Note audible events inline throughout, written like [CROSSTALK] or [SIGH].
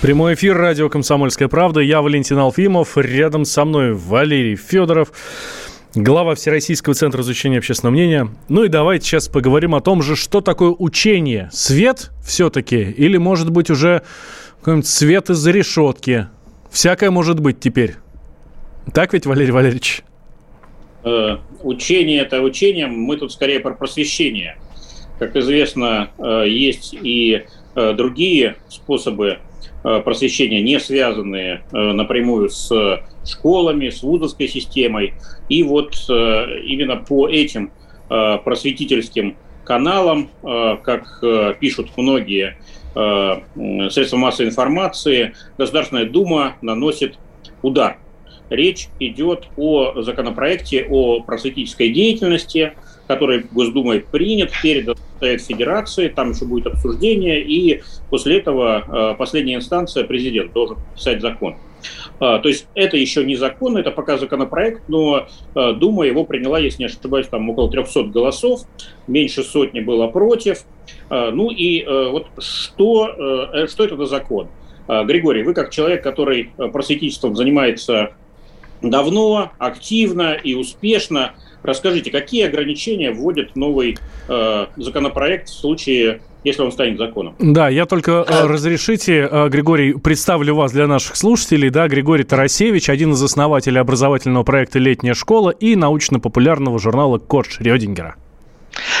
Прямой эфир радио «Комсомольская правда». Я Валентин Алфимов. Рядом со мной Валерий Федоров, глава Всероссийского центра изучения общественного мнения. Ну и давайте сейчас поговорим о том же, что такое учение. Свет все-таки? Или, может быть, уже какой-нибудь свет из-за решетки? Всякое может быть теперь. Так ведь, Валерий Валерьевич? Э, учение – это учение. Мы тут скорее про просвещение. Как известно, э, есть и э, другие способы просвещения, не связанные э, напрямую с школами, с вузовской системой. И вот э, именно по этим просветительским каналам, как пишут многие средства массовой информации, Государственная Дума наносит удар. Речь идет о законопроекте о просветительской деятельности, который Госдумой принят, передан Федерации, там еще будет обсуждение, и после этого э, последняя инстанция, президент, должен писать закон. А, то есть это еще не закон, это пока законопроект, но э, Дума его приняла, если не ошибаюсь, там около 300 голосов, меньше сотни было против. А, ну и э, вот что, что это за закон? А, Григорий, вы как человек, который просветительством занимается давно, активно и успешно, Расскажите, какие ограничения вводит новый э, законопроект в случае, если он станет законом? Да, я только э, разрешите, э, Григорий, представлю вас для наших слушателей. Да, Григорий Тарасевич, один из основателей образовательного проекта «Летняя школа» и научно-популярного журнала «Кот Шрёдингера».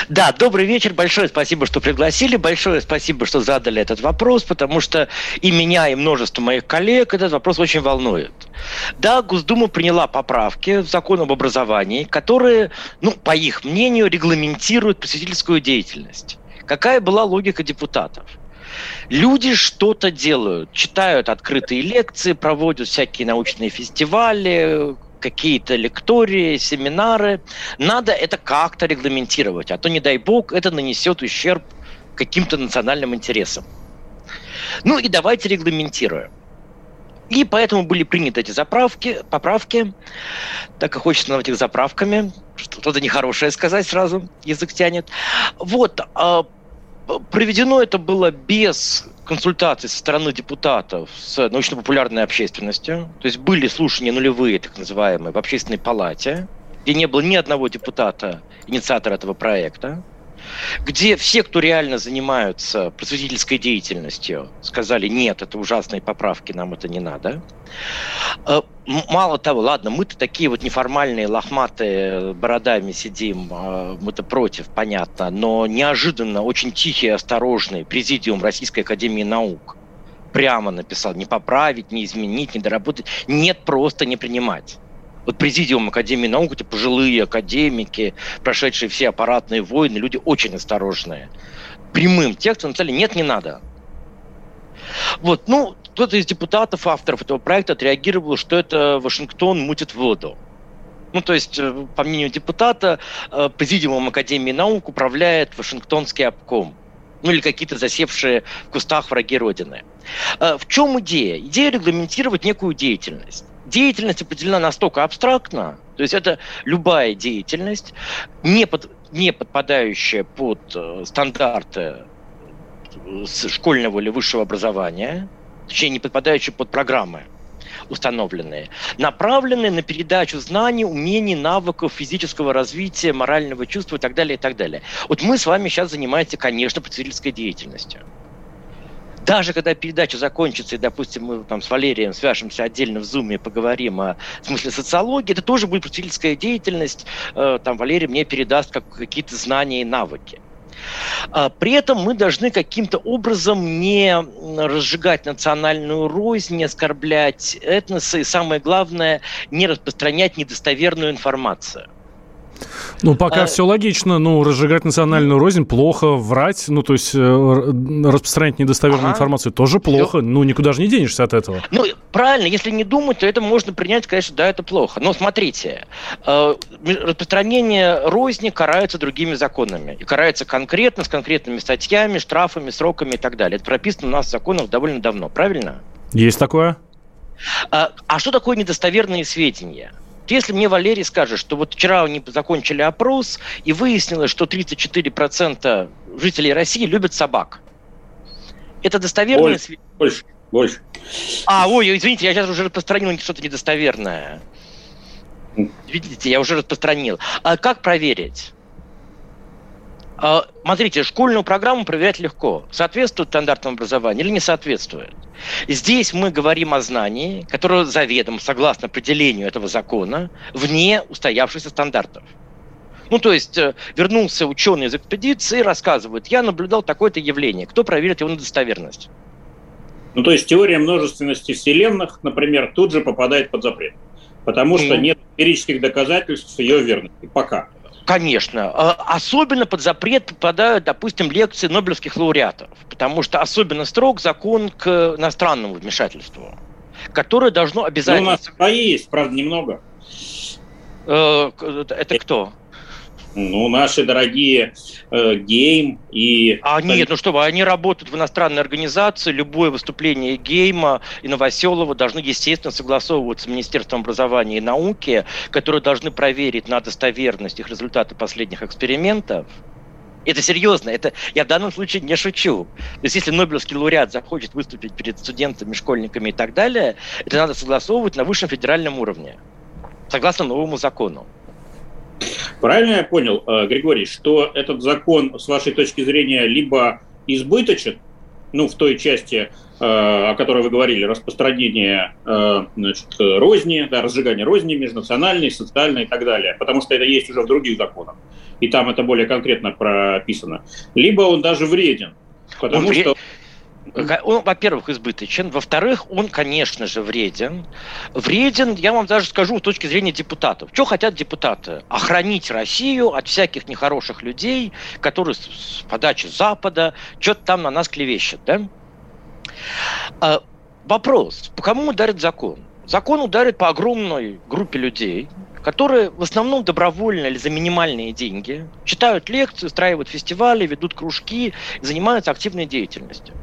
Да, добрый вечер. Большое спасибо, что пригласили. Большое спасибо, что задали этот вопрос, потому что и меня, и множество моих коллег этот вопрос очень волнует. Да, Госдума приняла поправки в закон об образовании, которые, ну, по их мнению, регламентируют просветительскую деятельность. Какая была логика депутатов? Люди что-то делают, читают открытые лекции, проводят всякие научные фестивали, какие-то лектории, семинары. Надо это как-то регламентировать, а то, не дай бог, это нанесет ущерб каким-то национальным интересам. Ну и давайте регламентируем. И поэтому были приняты эти заправки, поправки, так и хочется назвать их заправками, что-то нехорошее сказать сразу, язык тянет. Вот, а, проведено это было без консультаций со стороны депутатов с научно-популярной общественностью. То есть были слушания нулевые, так называемые, в общественной палате, где не было ни одного депутата, инициатора этого проекта где все, кто реально занимаются просветительской деятельностью, сказали, нет, это ужасные поправки, нам это не надо. Э, мало того, ладно, мы-то такие вот неформальные, лохматые, бородами сидим, э, мы-то против, понятно, но неожиданно очень тихий осторожный президиум Российской Академии Наук прямо написал, не поправить, не изменить, не доработать, нет, просто не принимать вот президиум Академии наук, эти пожилые академики, прошедшие все аппаратные войны, люди очень осторожные. Прямым текстом написали, нет, не надо. Вот, ну, кто-то из депутатов, авторов этого проекта отреагировал, что это Вашингтон мутит воду. Ну, то есть, э, по мнению депутата, э, президиумом Академии наук управляет Вашингтонский обком. Ну, или какие-то засевшие в кустах враги Родины. Э, в чем идея? Идея регламентировать некую деятельность деятельность определена настолько абстрактно, то есть это любая деятельность, не, под, не подпадающая под э, стандарты э, школьного или высшего образования, точнее, не подпадающая под программы установленные, направленные на передачу знаний, умений, навыков, физического развития, морального чувства и так далее, и так далее. Вот мы с вами сейчас занимаемся, конечно, потребительской деятельностью даже когда передача закончится, и, допустим, мы там с Валерием свяжемся отдельно в Зуме поговорим о смысле социологии, это тоже будет просветительская деятельность. Э, там Валерий мне передаст как, какие-то знания и навыки. А, при этом мы должны каким-то образом не разжигать национальную рознь, не оскорблять этносы и, самое главное, не распространять недостоверную информацию. Ну, пока а... все логично. Ну, разжигать национальную рознь плохо, врать, ну, то есть э, распространять недостоверную ага. информацию тоже плохо. Все. Ну, никуда же не денешься от этого. Ну, правильно, если не думать, то это можно принять, конечно, да, это плохо. Но смотрите, э, распространение розни карается другими законами. И карается конкретно, с конкретными статьями, штрафами, сроками и так далее. Это прописано у нас в законах довольно давно, правильно? Есть такое. А, а что такое недостоверные сведения? Если мне Валерий скажет, что вот вчера они закончили опрос, и выяснилось, что 34% жителей России любят собак. Это достоверное больше, больше, больше. А, ой, извините, я сейчас уже распространил что-то недостоверное. Видите, я уже распространил. А как проверить? А, смотрите, школьную программу проверять легко. Соответствует стандартам образования или не соответствует. Здесь мы говорим о знании, которое заведомо, согласно определению этого закона, вне устоявшихся стандартов. Ну, то есть э, вернулся ученый из экспедиции и рассказывает, я наблюдал такое-то явление, кто проверит его на достоверность? Ну, то есть теория множественности вселенных, например, тут же попадает под запрет, потому что mm. нет эмпирических доказательств ее верности, пока. Конечно. А, особенно под запрет попадают, допустим, лекции нобелевских лауреатов, потому что особенно строг закон к иностранному вмешательству, которое должно обязательно... Ну, у нас свои есть, правда, немного. Э, это кто? Ну, наши дорогие э, Гейм и... А нет, ну что вы, они работают в иностранной организации, любое выступление Гейма и Новоселова должны, естественно, согласовываться с Министерством образования и науки, которые должны проверить на достоверность их результаты последних экспериментов. Это серьезно, это я в данном случае не шучу. То есть если Нобелевский лауреат захочет выступить перед студентами, школьниками и так далее, это надо согласовывать на высшем федеральном уровне, согласно новому закону. Правильно я понял, э, Григорий, что этот закон, с вашей точки зрения, либо избыточен, ну, в той части, э, о которой вы говорили, распространение э, значит, розни, да, разжигание розни межнациональной, социальной и так далее, потому что это есть уже в других законах, и там это более конкретно прописано. Либо он даже вреден, потому что... Он, во-первых, избыточен. Во-вторых, он, конечно же, вреден. Вреден, я вам даже скажу, с точки зрения депутатов. Что хотят депутаты? Охранить Россию от всяких нехороших людей, которые с подачи Запада что-то там на нас клевещут. Да? А, вопрос. По кому ударит закон? Закон ударит по огромной группе людей, которые в основном добровольно или за минимальные деньги читают лекции, устраивают фестивали, ведут кружки, занимаются активной деятельностью.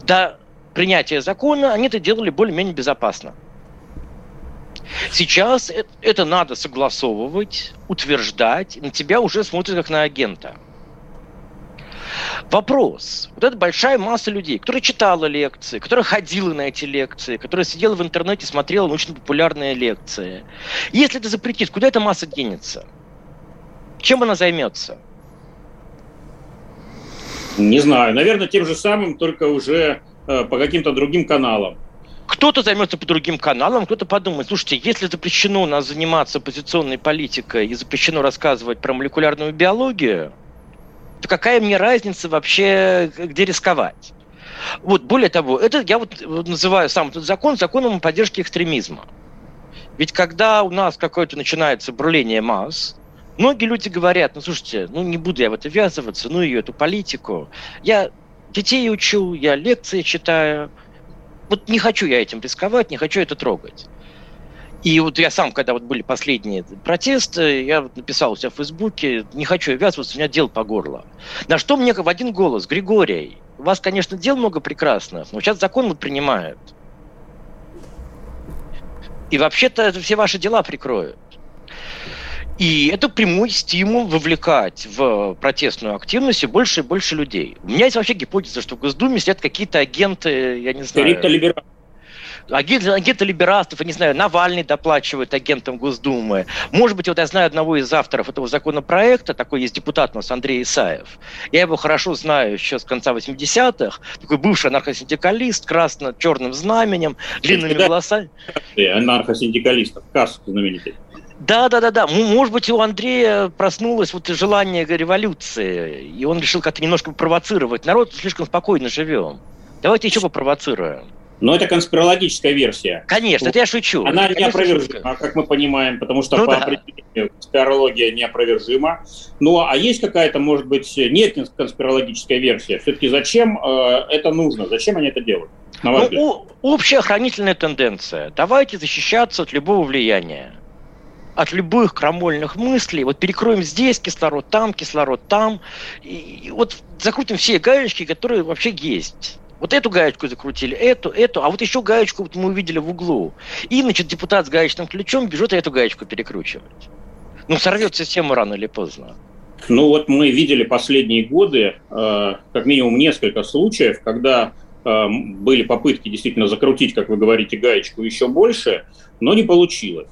До принятия закона они это делали более-менее безопасно. Сейчас это надо согласовывать, утверждать, на тебя уже смотрят как на агента – Вопрос. Вот это большая масса людей, которая читала лекции, которая ходила на эти лекции, которая сидела в интернете, смотрела научно-популярные лекции. Если это запретить, куда эта масса денется? Чем она займется? Не знаю. Наверное, тем же самым, только уже э, по каким-то другим каналам. Кто-то займется по другим каналам, кто-то подумает, слушайте, если запрещено у нас заниматься оппозиционной политикой и запрещено рассказывать про молекулярную биологию, то какая мне разница вообще, где рисковать? Вот, более того, это я вот называю сам этот закон законом о поддержке экстремизма. Ведь когда у нас какое-то начинается бурление масс, многие люди говорят, ну, слушайте, ну, не буду я в это ввязываться, ну, ее, эту политику. Я детей учу, я лекции читаю. Вот не хочу я этим рисковать, не хочу это трогать. И вот я сам, когда вот были последние протесты, я написал у себя в Фейсбуке, не хочу ввязываться, у меня дел по горло. На что мне в один голос, Григорий, у вас, конечно, дел много прекрасных, но сейчас закон вот принимают. И вообще-то все ваши дела прикроют. И это прямой стимул вовлекать в протестную активность и больше и больше людей. У меня есть вообще гипотеза, что в Госдуме сидят какие-то агенты, я не знаю... Криптолибералы агент, агенты либерастов, я не знаю, Навальный доплачивает агентам Госдумы. Может быть, вот я знаю одного из авторов этого законопроекта, такой есть депутат у нас, Андрей Исаев. Я его хорошо знаю еще с конца 80-х. Такой бывший анархосиндикалист, красно-черным знаменем, длинными волосами. Анархосиндикалистов, Касс знаменитый. Да, да, да, да. Может быть, у Андрея проснулось вот желание революции, и он решил как-то немножко провоцировать народ, слишком спокойно живем. Давайте еще попровоцируем. Но это конспирологическая версия. Конечно, это я шучу. Она не опровержена, как мы понимаем, потому что ну, по да. определению конспирология неопровержима. Ну, а есть какая-то, может быть, не конспирологическая версия? Все-таки зачем э, это нужно? Зачем они это делают? Ну, общая охранительная тенденция. Давайте защищаться от любого влияния от любых крамольных мыслей. Вот перекроем здесь кислород, там кислород, там. И, и вот закрутим все гаечки, которые вообще есть. Вот эту гаечку закрутили, эту, эту, а вот еще гаечку вот мы увидели в углу. И, значит, депутат с гаечным ключом бежит эту гаечку перекручивать. Ну, сорвет систему рано или поздно. Ну, вот мы видели последние годы, э, как минимум несколько случаев, когда э, были попытки действительно закрутить, как вы говорите, гаечку еще больше, но не получилось.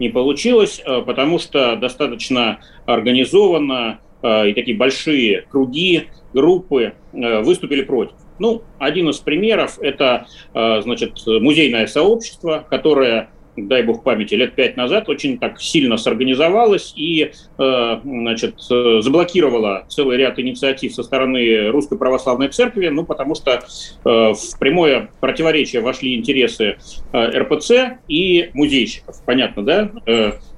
Не получилось, э, потому что достаточно организованно э, и такие большие круги, группы э, выступили против. Ну, один из примеров – это, э, значит, музейное сообщество, которое дай бог памяти, лет пять назад очень так сильно сорганизовалась и э, значит, заблокировала целый ряд инициатив со стороны Русской Православной Церкви, ну, потому что э, в прямое противоречие вошли интересы э, РПЦ и музейщиков. Понятно, да?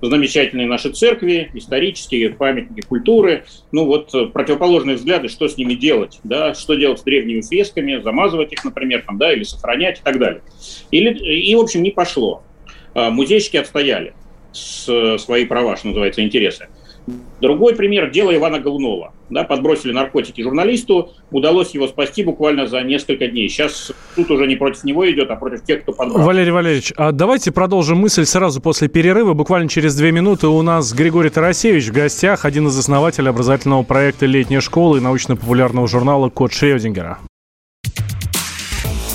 Замечательные наши церкви, исторические памятники культуры, ну вот противоположные взгляды, что с ними делать, да, что делать с древними фресками, замазывать их, например, там, да, или сохранять и так далее. Или, и, в общем, не пошло. А, музейщики отстояли свои права, что называется, интересы. Другой пример – дело Ивана Голунова. Да, подбросили наркотики журналисту, удалось его спасти буквально за несколько дней. Сейчас тут уже не против него идет, а против тех, кто подбросил. Валерий Валерьевич, а давайте продолжим мысль сразу после перерыва. Буквально через две минуты у нас Григорий Тарасевич в гостях, один из основателей образовательного проекта «Летняя школа» и научно-популярного журнала «Код Шрёдингера».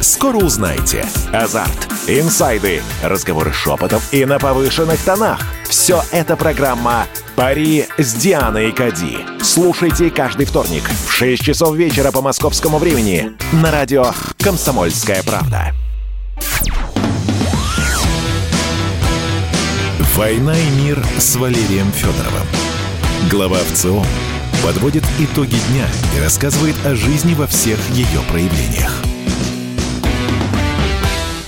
Скоро узнаете. Азарт, инсайды, разговоры шепотов и на повышенных тонах. Все это программа «Пари с Дианой Кади». Слушайте каждый вторник в 6 часов вечера по московскому времени на радио «Комсомольская правда». «Война и мир» с Валерием Федоровым. Глава ВЦО подводит итоги дня и рассказывает о жизни во всех ее проявлениях.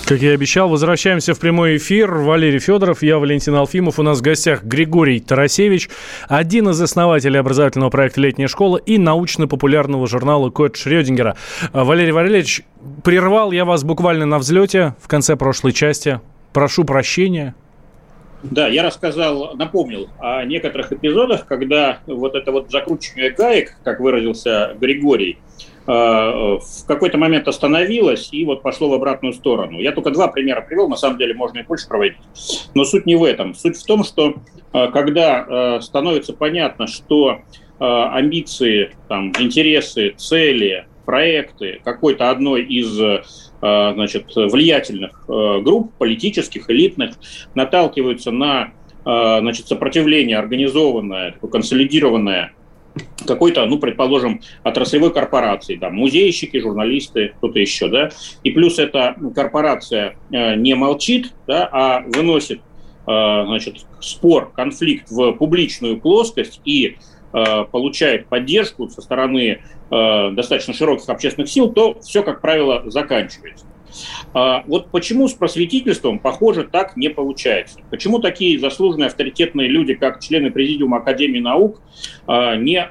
Как я и обещал, возвращаемся в прямой эфир. Валерий Федоров, я Валентин Алфимов. У нас в гостях Григорий Тарасевич, один из основателей образовательного проекта «Летняя школа» и научно-популярного журнала «Код Шрёдингера». А, Валерий Валерьевич, прервал я вас буквально на взлете в конце прошлой части. Прошу прощения. Да, я рассказал, напомнил о некоторых эпизодах, когда вот это вот закручивание гаек, как выразился Григорий, в какой-то момент остановилось и вот пошло в обратную сторону. Я только два примера привел, на самом деле можно и больше проводить. Но суть не в этом. Суть в том, что э, когда э, становится понятно, что амбиции, там, интересы, цели, проекты какой-то одной из значит, влиятельных групп, политических, элитных, наталкиваются на значит, сопротивление организованное, консолидированное какой-то, ну, предположим, отраслевой корпорации, да, музейщики, журналисты, кто-то еще, да, и плюс эта корпорация э, не молчит, да, а выносит, э, значит, спор, конфликт в публичную плоскость и э, получает поддержку со стороны достаточно широких общественных сил, то все, как правило, заканчивается. А вот почему с просветительством, похоже, так не получается? Почему такие заслуженные авторитетные люди, как члены Президиума Академии наук, не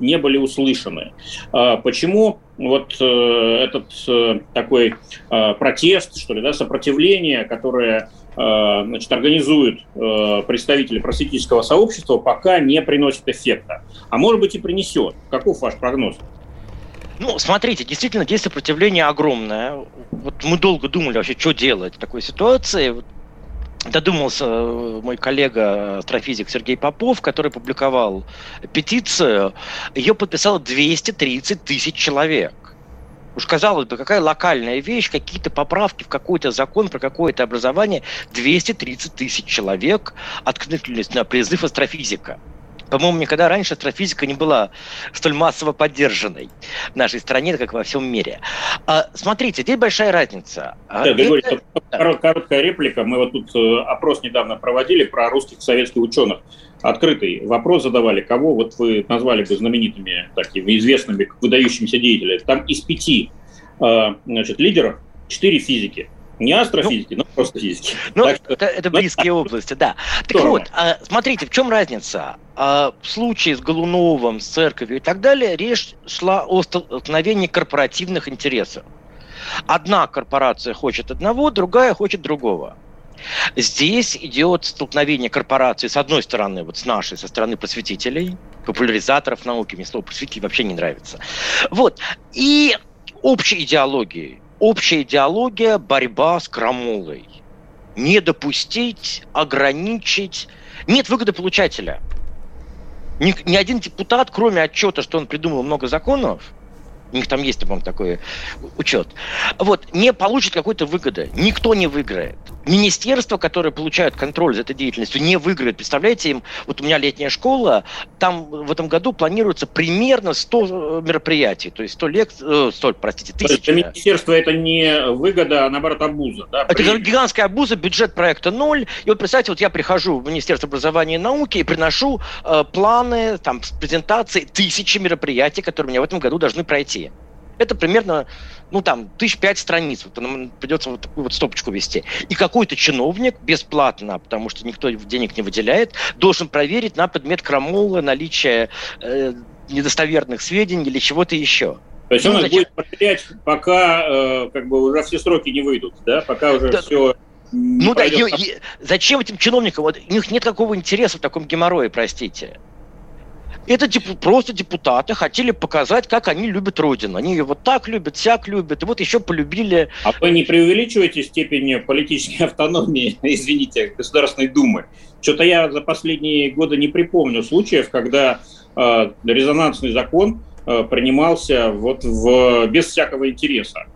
не были услышаны. А почему вот э, этот э, такой э, протест, что ли, да, сопротивление, которое значит, организуют представители просветительского сообщества, пока не приносит эффекта. А может быть и принесет. Каков ваш прогноз? Ну, смотрите, действительно, здесь сопротивление огромное. Вот мы долго думали вообще, что делать в такой ситуации. Додумался э, мой коллега астрофизик Сергей Попов, который публиковал петицию. Ее подписало 230 тысяч человек. Уж казалось бы, какая локальная вещь, какие-то поправки в какой-то закон про какое-то образование. 230 тысяч человек откликнулись на призыв астрофизика. По-моему, никогда раньше астрофизика не была столь массово поддержанной в нашей стране, как во всем мире. А, смотрите, здесь большая разница. А, да, это... Григорий, короткая реплика. Мы вот тут э, опрос недавно проводили про русских советских ученых. Открытый вопрос задавали, кого вот вы назвали бы знаменитыми, такими известными, выдающимися деятелями. Там из пяти э, значит, лидеров четыре физики. Не астрофизики, ну, но просто физики. Ну, так, это, это ну, близкие ну, области, да. Так вот, а, смотрите, в чем разница? А, в случае с Голуновым, с церковью и так далее, речь шла о столкновении корпоративных интересов. Одна корпорация хочет одного, другая хочет другого. Здесь идет столкновение корпорации, с одной стороны, вот с нашей, со стороны просветителей, популяризаторов науки, мне слово просветитель вообще не нравится. Вот. И общей идеологии общая идеология – борьба с крамолой. Не допустить, ограничить. Нет выгодополучателя. Ни, ни один депутат, кроме отчета, что он придумал много законов, у них там есть, по-моему, такой учет. Вот, не получит какой-то выгоды. Никто не выиграет. Министерства, которые получают контроль за этой деятельностью, не выиграют. Представляете, им, вот у меня летняя школа, там в этом году планируется примерно 100 мероприятий, то есть 100 лекций, э, 100, простите, тысячи. Для министерства это не выгода, а наоборот обуза. Да? Это При... гигантская обуза, бюджет проекта ноль. И вот представьте, вот я прихожу в Министерство образования и науки и приношу э, планы, там, презентации тысячи мероприятий, которые мне в этом году должны пройти. Это примерно, ну там, тысяч пять страниц. Вот нам придется вот такую вот стопочку вести. И какой-то чиновник бесплатно, потому что никто денег не выделяет, должен проверить на предмет крамола, наличие э, недостоверных сведений или чего-то еще. То есть ну, он зачем? будет проверять, пока э, как бы уже все сроки не выйдут, да, пока уже да. все ну да, и, и, зачем этим чиновникам? Вот, у них нет такого интереса в таком геморрое, простите. Это деп- просто депутаты хотели показать, как они любят Родину. Они ее вот так любят, всяк любят, и вот еще полюбили. А вы не преувеличиваете степень политической автономии, [LAUGHS] извините, Государственной Думы? Что-то я за последние годы не припомню случаев, когда э, резонансный закон э, принимался вот в, без всякого интереса.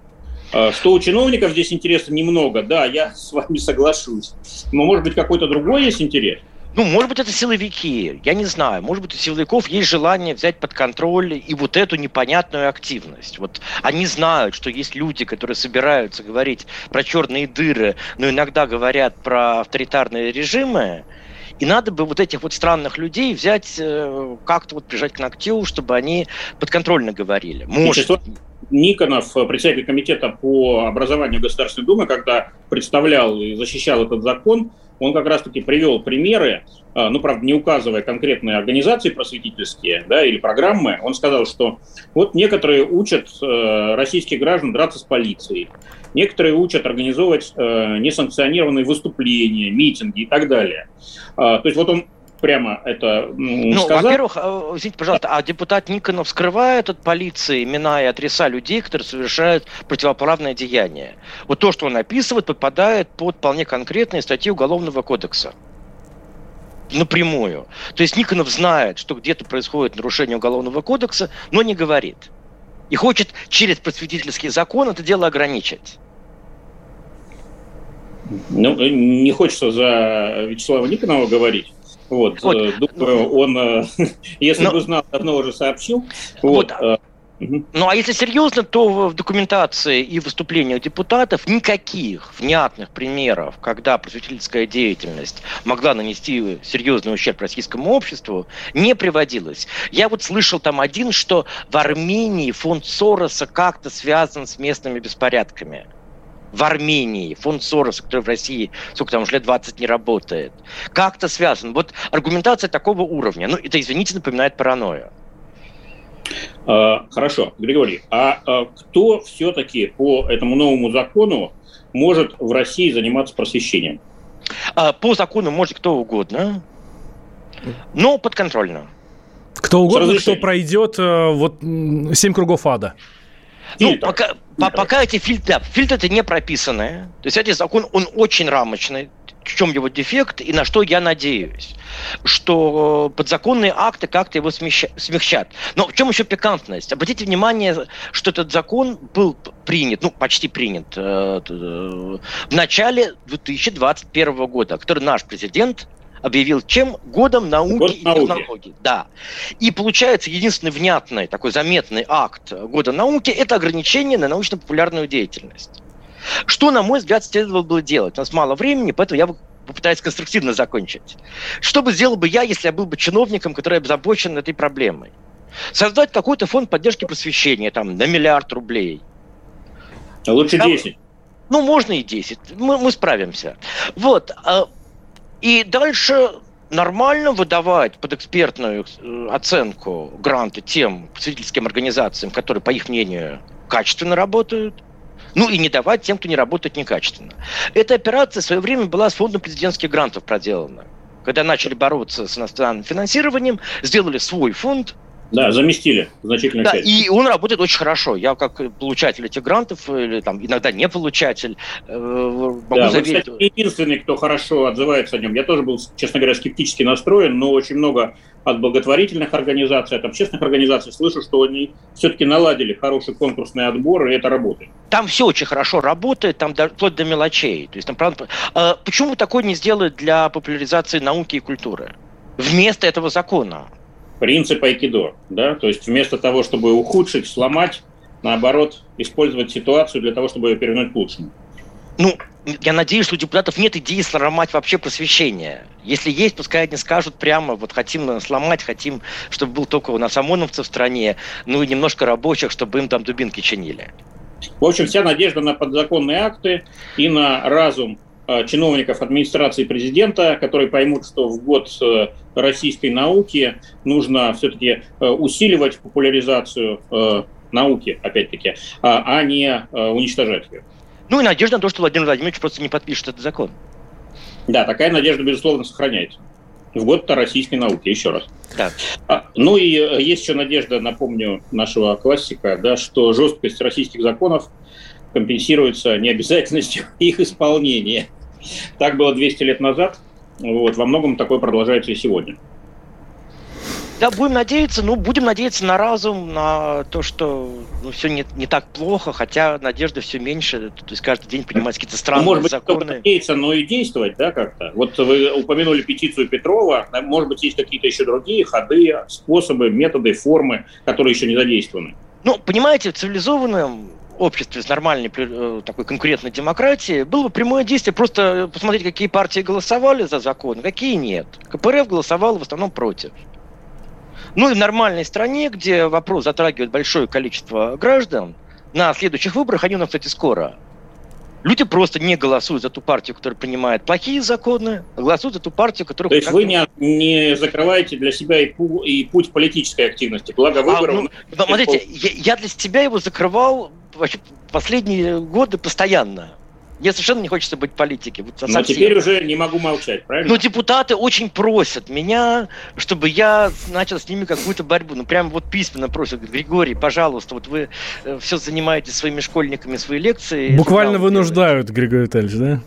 Э, что у чиновников здесь интереса немного, да, я с вами соглашусь. Но, может быть, какой-то другой есть интерес? Ну, может быть, это силовики, я не знаю. Может быть, у силовиков есть желание взять под контроль и вот эту непонятную активность. Вот они знают, что есть люди, которые собираются говорить про черные дыры, но иногда говорят про авторитарные режимы, и надо бы вот этих вот странных людей взять, э, как-то вот прижать к ногтю, чтобы они подконтрольно говорили. Может. Никонов, председатель комитета по образованию Государственной Думы, когда представлял и защищал этот закон, он как раз-таки привел примеры, а, ну, правда, не указывая конкретные организации просветительские да, или программы, он сказал, что вот некоторые учат э, российских граждан драться с полицией, некоторые учат организовывать э, несанкционированные выступления, митинги и так далее. А, то есть вот он прямо это ну, сказал. во-первых, э, извините, пожалуйста, а депутат Никонов скрывает от полиции имена и адреса людей, которые совершают противоправное деяние. Вот то, что он описывает, попадает под вполне конкретные статьи Уголовного кодекса напрямую. То есть Никонов знает, что где-то происходит нарушение Уголовного кодекса, но не говорит. И хочет через просветительский закон это дело ограничить. Ну, не хочется за Вячеслава Никонова говорить. Вот, вот. Э, думаю, он, э, [LAUGHS] если Но... бы знал, давно уже сообщил. Вот. вот. Э, ну а если серьезно, то в документации и выступлениях депутатов никаких внятных примеров, когда просветительская деятельность могла нанести серьезный ущерб российскому обществу, не приводилось. Я вот слышал там один, что в Армении фонд Сороса как-то связан с местными беспорядками в Армении, фонд Сороса, который в России, сколько там уже лет 20 не работает, как-то связан. Вот аргументация такого уровня, ну, это, извините, напоминает паранойю. А, хорошо, Григорий, а, а кто все-таки по этому новому закону может в России заниматься просвещением? А, по закону может кто угодно, но подконтрольно. Кто угодно, кто пройдет э, вот семь кругов ада. Ну, пока, по, пока эти фильтры, фильтры не прописаны. То есть этот закон, он очень рамочный. В чем его дефект и на что я надеюсь, что подзаконные акты как-то его смягчат. Но в чем еще пикантность? Обратите внимание, что этот закон был принят, ну, почти принят э, в начале 2021 года, который наш президент объявил чем? Годом науки Год и науки. технологий. Да. И получается, единственный внятный, такой заметный акт года науки – это ограничение на научно-популярную деятельность. Что, на мой взгляд, следовало было делать? У нас мало времени, поэтому я попытаюсь конструктивно закончить. Что бы сделал бы я, если я был бы чиновником, который озабочен этой проблемой? Создать какой-то фонд поддержки просвещения там, на миллиард рублей. А лучше 10. Ну, можно и 10. Мы, мы справимся. Вот. И дальше нормально выдавать под экспертную э, оценку гранты тем свидетельским организациям, которые, по их мнению, качественно работают, ну и не давать тем, кто не работает некачественно. Эта операция в свое время была с фондом президентских грантов проделана. Когда начали бороться с иностранным финансированием, сделали свой фонд – да, заместили значительно. да, часть. И он работает очень хорошо. Я как получатель этих грантов, или там иногда не получатель, э, могу да, заверить... Вы, кстати, единственный, кто хорошо отзывается о нем. Я тоже был, честно говоря, скептически настроен, но очень много от благотворительных организаций, от общественных организаций слышу, что они все-таки наладили хороший конкурсный отбор, и это работает. Там все очень хорошо работает, там до, вплоть до мелочей. То есть, там, правда, а почему такое не сделают для популяризации науки и культуры? Вместо этого закона принцип айкидо, да, то есть вместо того, чтобы ухудшить, сломать, наоборот, использовать ситуацию для того, чтобы ее перевернуть к лучшему. Ну, я надеюсь, что у депутатов нет идеи сломать вообще просвещение. Если есть, пускай они скажут прямо, вот хотим сломать, хотим, чтобы был только у нас ОМОНовцев в стране, ну и немножко рабочих, чтобы им там дубинки чинили. В общем, вся надежда на подзаконные акты и на разум чиновников администрации президента, которые поймут, что в год э, российской науки нужно все-таки э, усиливать популяризацию науки, опять-таки, а, а не уничтожать ее. Ну и надежда на то, что Владимир Владимирович просто не подпишет этот закон. Да, такая надежда, безусловно, сохраняется. В год российской науки, еще раз. Да. А, ну и есть еще надежда, напомню, нашего классика, да, что жесткость российских законов компенсируется необязательностью [LAUGHS] их исполнения. Так было 200 лет назад. Вот, во многом такое продолжается и сегодня. Да, будем надеяться, ну, будем надеяться на разум, на то, что ну, все не, не так плохо, хотя надежды все меньше, то есть каждый день принимаются какие-то странные ну, может быть, законы. надеяться, но и действовать, да, как-то. Вот вы упомянули петицию Петрова, может быть, есть какие-то еще другие ходы, способы, методы, формы, которые еще не задействованы. Ну, понимаете, в цивилизованном обществе с нормальной э, такой конкурентной демократией было бы прямое действие просто посмотреть, какие партии голосовали за закон, какие нет. КПРФ голосовал в основном против. Ну и в нормальной стране, где вопрос затрагивает большое количество граждан, на следующих выборах, они у нас, кстати, скоро, Люди просто не голосуют за ту партию, которая принимает плохие законы, а голосуют за ту партию, которая... То есть вы не, не закрываете для себя и, пу, и путь политической активности, благо выборов... А, ну, смотрите, я, я для себя его закрывал вообще последние годы постоянно. Мне совершенно не хочется быть политиком. Вот Но теперь уже не могу молчать, правильно? Но депутаты очень просят меня, чтобы я начал с ними какую-то борьбу. Ну, прямо вот письменно просят. Григорий, пожалуйста, вот вы э, все занимаетесь своими школьниками, свои лекции. Буквально вынуждают. Григорий Витальевич, да?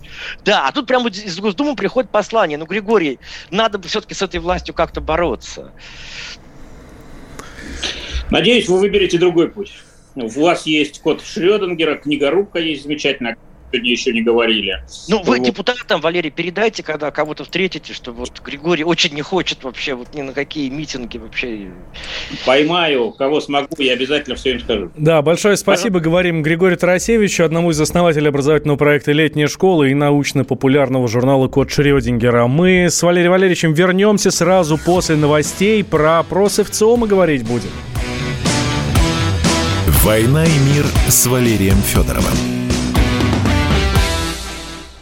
Да, а тут прямо из Госдумы приходит послание. Ну, Григорий, надо бы все-таки с этой властью как-то бороться. Надеюсь, вы выберете другой путь. У вас есть код Шрёдингера, книга-рубка есть замечательная, сегодня еще не говорили. Ну, вы вот. депутатам, Валерий, передайте, когда кого-то встретите, что вот Григорий очень не хочет вообще вот ни на какие митинги вообще. Поймаю, кого смогу, я обязательно все им скажу. Да, большое спасибо, Пожалуйста. говорим Григорию Тарасевичу, одному из основателей образовательного проекта «Летняя школа» и научно-популярного журнала «Код Шрёдингера». Мы с Валерием Валерьевичем вернемся сразу после новостей. Про опросы в ЦИОМа говорить будем. «Война и мир» с Валерием Федоровым.